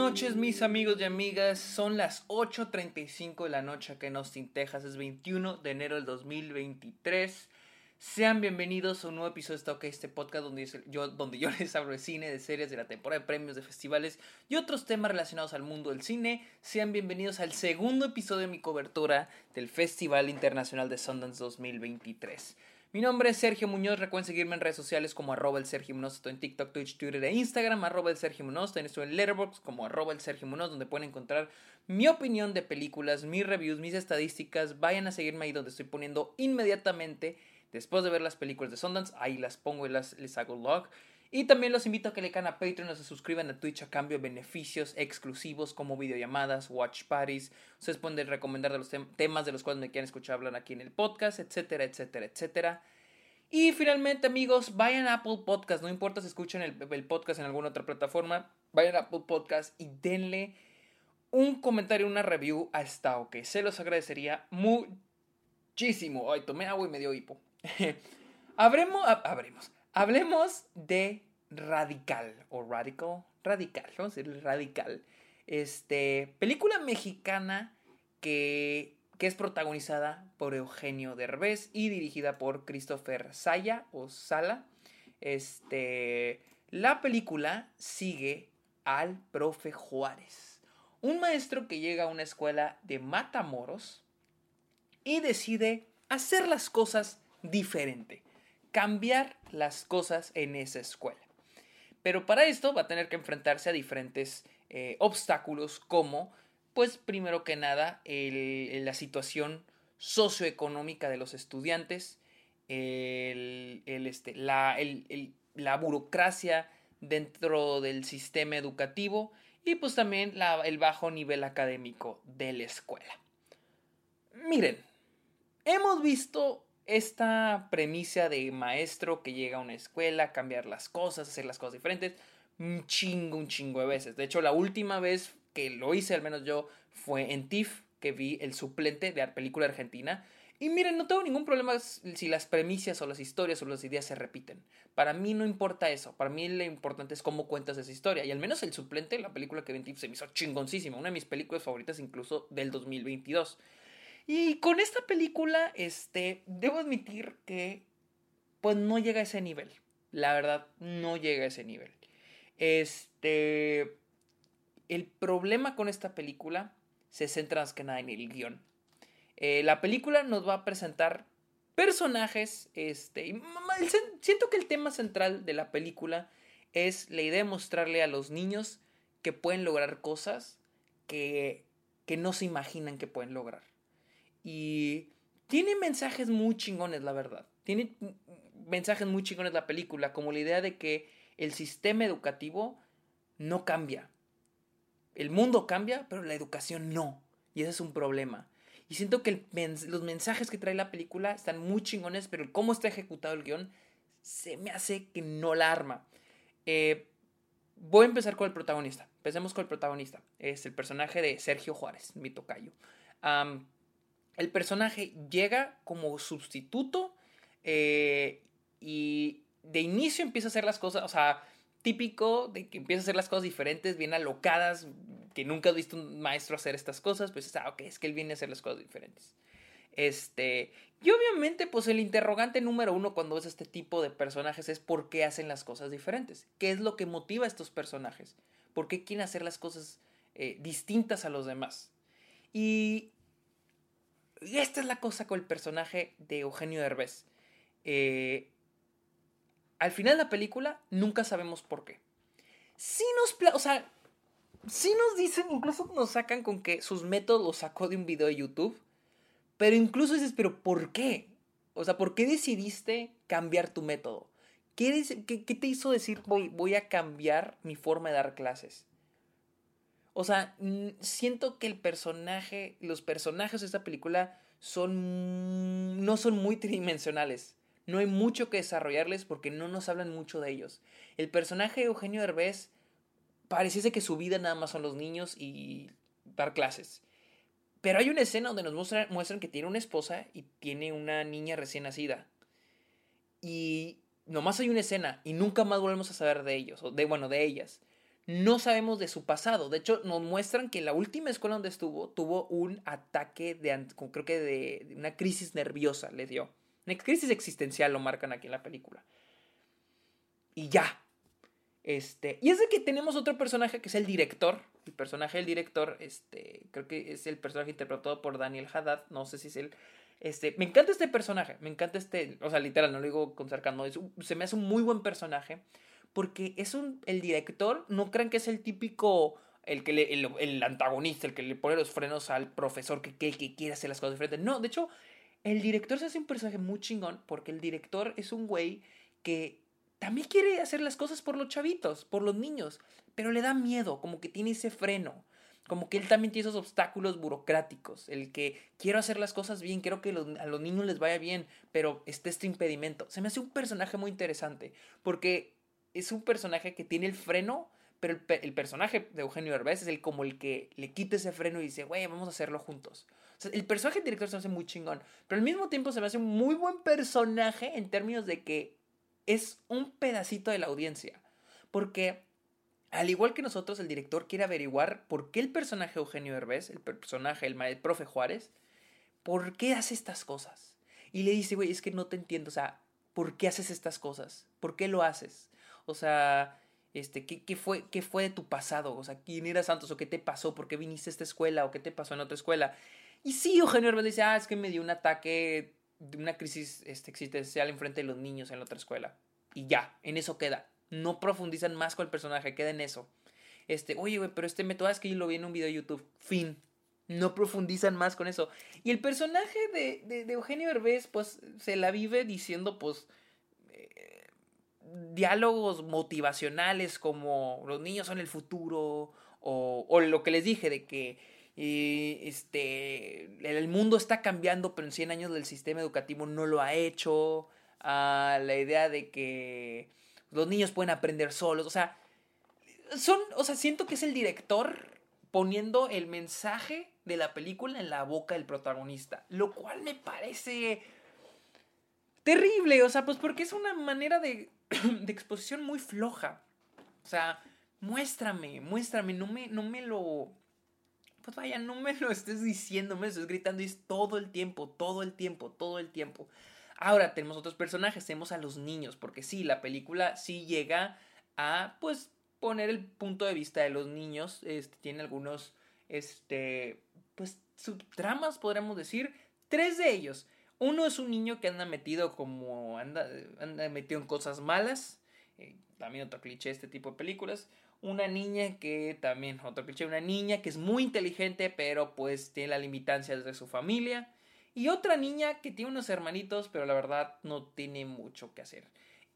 noches, mis amigos y amigas. Son las 8.35 de la noche acá en Austin, Texas. Es 21 de enero del 2023. Sean bienvenidos a un nuevo episodio de Stock, este podcast donde yo, donde yo les hablo de cine, de series, de la temporada de premios, de festivales y otros temas relacionados al mundo del cine. Sean bienvenidos al segundo episodio de mi cobertura del Festival Internacional de Sundance 2023. Mi nombre es Sergio Muñoz, recuerden seguirme en redes sociales como arroba el Sergio Muñoz, estoy en TikTok, Twitch, Twitter e Instagram, arroba el Sergio Muñoz, estoy en Letterboxd como arroba el Sergio Muñoz, donde pueden encontrar mi opinión de películas, mis reviews, mis estadísticas, vayan a seguirme ahí donde estoy poniendo inmediatamente, después de ver las películas de Sundance, ahí las pongo y las, les hago log. Y también los invito a que le caen a Patreon o se suscriban a Twitch a cambio de beneficios exclusivos como videollamadas, watch parties. Ustedes pueden recomendar de los temas de los cuales me quieran escuchar hablar aquí en el podcast, etcétera, etcétera, etcétera. Y finalmente, amigos, vayan a Apple Podcast. No importa si escuchan el, podcast en alguna otra plataforma, vayan a Apple Podcast y denle un comentario, una review a esta OK. Se los agradecería muchísimo. Ay, tomé agua y me dio hipo. Habremos, habremos. Hablemos de Radical o Radical. Radical, vamos a decir Radical. Este, película mexicana que, que es protagonizada por Eugenio Derbez y dirigida por Christopher Saya o Sala. Este, la película sigue al profe Juárez, un maestro que llega a una escuela de Matamoros y decide hacer las cosas diferente cambiar las cosas en esa escuela. Pero para esto va a tener que enfrentarse a diferentes eh, obstáculos como, pues primero que nada, la situación socioeconómica de los estudiantes, este, la, la, burocracia dentro del sistema educativo y pues también el bajo nivel académico de la escuela. Miren, hemos visto esta premisa de maestro que llega a una escuela, cambiar las cosas, hacer las cosas diferentes, un chingo, un chingo de veces. De hecho, la última vez que lo hice, al menos yo, fue en TIFF, que vi el suplente de la película argentina. Y miren, no tengo ningún problema si las premisas o las historias o las ideas se repiten. Para mí no importa eso. Para mí lo importante es cómo cuentas esa historia. Y al menos el suplente, la película que vi en TIFF, se me hizo chingoncísima. Una de mis películas favoritas incluso del 2022. Y con esta película, este, debo admitir que, pues no llega a ese nivel. La verdad, no llega a ese nivel. Este, el problema con esta película se centra más que nada en el guion. Eh, la película nos va a presentar personajes, este, siento que el tema central de la película es la idea de mostrarle a los niños que pueden lograr cosas que, que no se imaginan que pueden lograr. Y tiene mensajes muy chingones, la verdad. Tiene mensajes muy chingones la película, como la idea de que el sistema educativo no cambia. El mundo cambia, pero la educación no. Y ese es un problema. Y siento que los mensajes que trae la película están muy chingones, pero cómo está ejecutado el guion se me hace que no la arma. Eh, voy a empezar con el protagonista. Empecemos con el protagonista. Es el personaje de Sergio Juárez, mi tocayo el personaje llega como sustituto eh, y de inicio empieza a hacer las cosas, o sea, típico de que empieza a hacer las cosas diferentes, bien alocadas, que nunca has visto un maestro hacer estas cosas, pues ah, ok, es que él viene a hacer las cosas diferentes. Este, y obviamente, pues el interrogante número uno cuando ves este tipo de personajes es por qué hacen las cosas diferentes. ¿Qué es lo que motiva a estos personajes? ¿Por qué quieren hacer las cosas eh, distintas a los demás? Y y esta es la cosa con el personaje de Eugenio Derbez. Eh, al final de la película nunca sabemos por qué. Sí nos... O sea, nos dicen, incluso nos sacan con que sus métodos los sacó de un video de YouTube. Pero incluso dices, pero ¿por qué? O sea, ¿por qué decidiste cambiar tu método? ¿Qué, te hizo decir voy a cambiar mi forma de dar clases? O sea, siento que el personaje, los personajes de esta película son, no son muy tridimensionales. No hay mucho que desarrollarles porque no nos hablan mucho de ellos. El personaje de Eugenio Derbez pareciese que su vida nada más son los niños y dar clases. Pero hay una escena donde nos muestran, muestran que tiene una esposa y tiene una niña recién nacida. Y nomás hay una escena y nunca más volvemos a saber de ellos, o de, bueno, de ellas. No sabemos de su pasado. De hecho, nos muestran que en la última escuela donde estuvo tuvo un ataque de, creo que de, una crisis nerviosa, le dio. Una crisis existencial lo marcan aquí en la película. Y ya. Este, y es de que tenemos otro personaje que es el director. El personaje del director, este, creo que es el personaje interpretado por Daniel Haddad. No sé si es él. Este, me encanta este personaje. Me encanta este. O sea, literal, no lo digo con sarcasmo. se me hace un muy buen personaje porque es un, el director, no crean que es el típico, el, que le, el, antagonista, el que le pone los frenos al profesor que, que, quiere hacer las cosas diferentes. No, de hecho, el director se hace un personaje muy chingón porque el director es un güey que también quiere hacer las cosas por los chavitos, por los niños, pero le da miedo, como que tiene ese freno. Como que él también tiene esos obstáculos burocráticos. El que quiero hacer las cosas bien, quiero que a los niños les vaya bien, pero esté este impedimento. Se me hace un personaje muy interesante. Porque es un personaje que tiene el freno, pero el, personaje de Eugenio Derbez es el como el que le quita ese freno y dice, güey, vamos a hacerlo juntos. El personaje director se me hace muy chingón, pero al mismo tiempo se me hace un muy buen personaje en términos de que es un pedacito de la audiencia. Porque al igual que nosotros, el director quiere averiguar por qué el personaje Eugenio Derbez, el personaje, el, el profe Juárez, por qué hace estas cosas. Y le dice, güey, es que no te entiendo, o sea, ¿por qué haces estas cosas? ¿Por qué lo haces? O sea, este, ¿qué, fue, ¿qué fue de tu pasado? O sea, ¿quién eras Santos? ¿O qué te pasó? ¿Por qué viniste a esta escuela? ¿O qué te pasó en otra escuela? Y sí, Eugenio Herbert dice, ah, es que me dio un ataque una crisis este, existencial enfrente de los niños en la otra escuela. Y ya, en eso queda. No profundizan más con el personaje, queda en eso. Este, oye, güey, pero este método es que yo lo vi en un video de YouTube. Fin. No profundizan más con eso. Y el personaje de, de, de Eugenio Herbés, pues, se la vive diciendo, pues, diálogos motivacionales como los niños son el futuro o, lo que les dije de que eh, este, el mundo está cambiando pero en 100 años el sistema educativo no lo ha hecho, a la idea de que los niños pueden aprender solos, o sea, son, o sea, siento que es el director poniendo el mensaje de la película en la boca del protagonista, lo cual me parece terrible, o sea, pues porque es una manera de de exposición muy floja. O sea, muéstrame, muéstrame, no me, no me lo... Pues vaya, no me lo estés diciendo, me lo estés gritando y es todo el tiempo, todo el tiempo, todo el tiempo. Ahora tenemos otros personajes, tenemos a los niños, porque sí, la película sí llega a, pues, poner el punto de vista de los niños. Este, tiene algunos, este, pues, subtramas, podríamos decir. Tres de ellos. Uno es un niño que anda metido como. anda, anda metido en cosas malas. Eh, también otro cliché de este tipo de películas. Una niña que también, otro cliché, una niña que es muy inteligente, pero pues tiene la limitancia de su familia. Y otra niña que tiene unos hermanitos, pero la verdad no tiene mucho que hacer.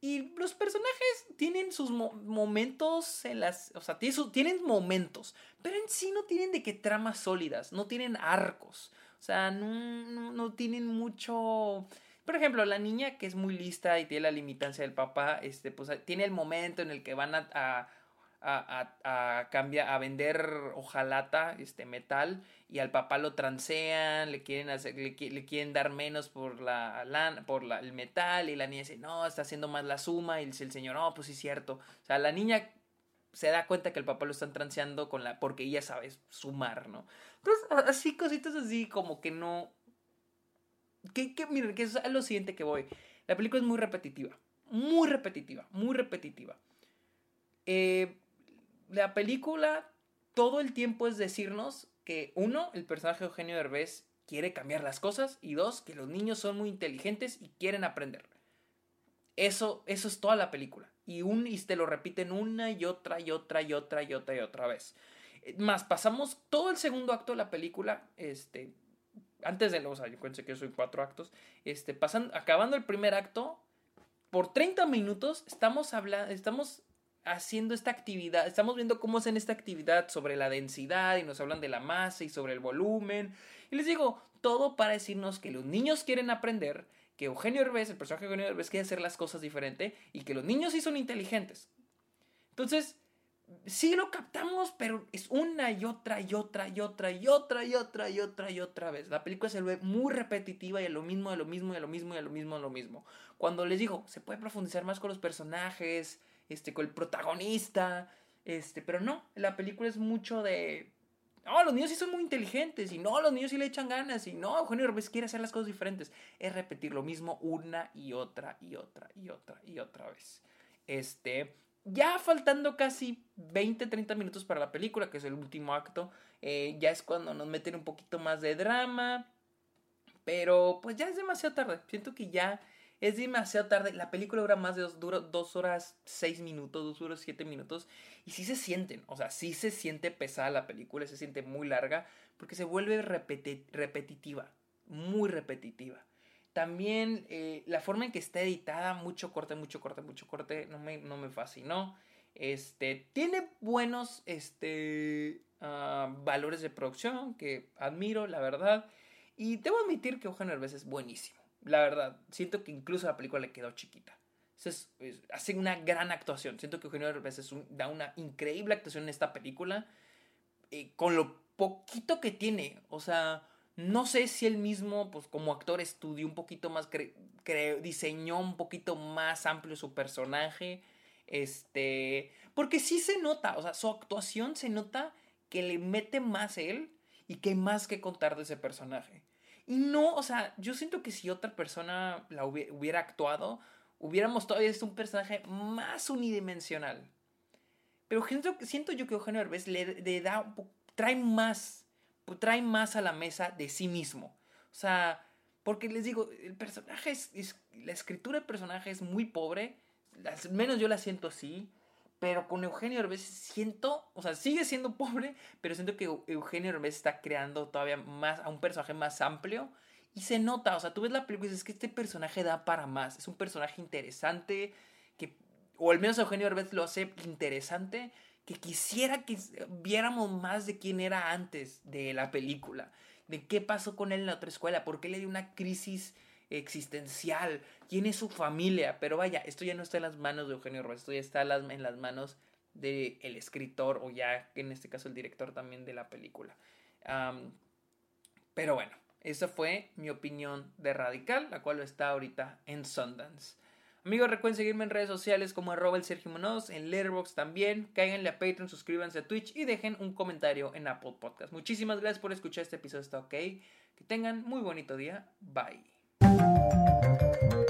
Y los personajes tienen sus momentos en las. O sea, tienen momentos. Pero en sí no tienen de qué tramas sólidas. No tienen arcos. O sea, no, no, tienen mucho... Por ejemplo, la niña que es muy lista y tiene la limitancia del papá, este, pues tiene el momento en el que van a, a, a, cambiar, a vender hojalata, este metal, y al papá lo transean, le quieren hacer, le, quieren dar menos por la, por la, el metal, y la niña dice, no, está haciendo más la suma, y dice el señor, no, pues sí es cierto. O sea, la niña se da cuenta que el papá lo están transeando con la, porque ella sabe sumar, ¿no? Entonces, así, cositas así, como que no. Que, que miren, que es lo siguiente que voy. La película es muy repetitiva. Muy repetitiva. Muy repetitiva. Eh, la película todo el tiempo es decirnos que, uno, el personaje Eugenio Derbez quiere cambiar las cosas. Y dos, que los niños son muy inteligentes y quieren aprender. Eso, eso es toda la película. Y, un, y te lo repiten una y otra y otra y otra y otra y otra vez. Más, pasamos todo el segundo acto de la película, este, antes de o sea, yo pensé que soy cuatro actos, este, pasando, acabando el primer acto, por 30 minutos estamos hablando, estamos haciendo esta actividad, estamos viendo cómo hacen esta actividad sobre la densidad y nos hablan de la masa y sobre el volumen. Y les digo, todo para decirnos que los niños quieren aprender, que Eugenio Herbes, el personaje de Eugenio Herbes, quiere hacer las cosas diferente y que los niños sí son inteligentes. Entonces, sí lo captamos, pero es una y otra y otra y otra y otra y otra y otra y otra vez. La película se ve muy repetitiva y a lo mismo, a lo mismo, a lo mismo, a lo mismo, lo mismo. Cuando les digo, se puede profundizar más con los personajes, este, con el protagonista, Este, pero no, la película es mucho de. No, los niños sí son muy inteligentes. Y no, los niños sí le echan ganas. Y no, Eugenio Derbez quiere hacer las cosas diferentes. Es repetir lo mismo una y otra y otra y otra y otra vez. Este. Ya faltando casi 20, 30 minutos para la película, que es el último acto, eh, ya es cuando nos meten un poquito más de drama. Pero pues ya es demasiado tarde. Siento que ya es demasiado tarde. La película dura más de dos, dos horas seis minutos, dos horas siete minutos. Y sí se sienten, o sea, sí se siente pesada la película, se siente muy larga, porque se vuelve repetitiva, muy repetitiva. También eh, la forma en que está editada, mucho corte, mucho corte, mucho corte, no me, no me fascinó. Este, tiene buenos este, ah, valores de producción que admiro, la verdad. Y debo admitir que Eugenio Herbes es buenísimo. La verdad, siento que incluso la película le quedó chiquita. hace una gran actuación. Siento que Eugenio Derbez da una increíble actuación en esta película. Eh, con lo poquito que tiene. O sea, no sé si él mismo, pues como actor, estudió un poquito más, diseñó un poquito más amplio su personaje. Este. Porque sí se nota, o sea, su actuación se nota que le mete más él y que hay más que contar de ese personaje. Y no, o sea, yo siento que si otra persona la hubiera, actuado, hubiéramos todavía visto un personaje más unidimensional. Pero siento, siento yo que Eugenio Herbes le, da, trae más, trae más a la mesa de sí mismo. O sea, porque les digo, el personaje es, la escritura del personaje es muy pobre, al menos yo la siento así. Pero con Eugenio Herbes siento, o sea, sigue siendo pobre, pero siento que Eugenio Herbes está creando todavía más a un personaje más amplio. Y se nota, o sea, tú ves la película y dices que este personaje da para más. Es un personaje interesante, que, o al menos Eugenio Herbes lo hace interesante, que quisiera que viéramos más de quién era antes de la película. De qué pasó con él en la otra escuela, por qué le dio una crisis existencial, quién es su familia, pero vaya, esto ya no está en las manos de Eugenio Rojas, esto ya está en las manos del el escritor o ya en este caso el director también de la película. pero bueno, esa fue mi opinión de Radical, la cual está ahorita en Sundance. Amigos, recuerden seguirme en redes sociales como arroba el Sergio Munoz, en Letterboxd también. Cáiganle a Patreon, suscríbanse a Twitch y dejen un comentario en Apple Podcast. Muchísimas gracias por escuchar este episodio, está ok. Que tengan muy bonito día. Bye. うん。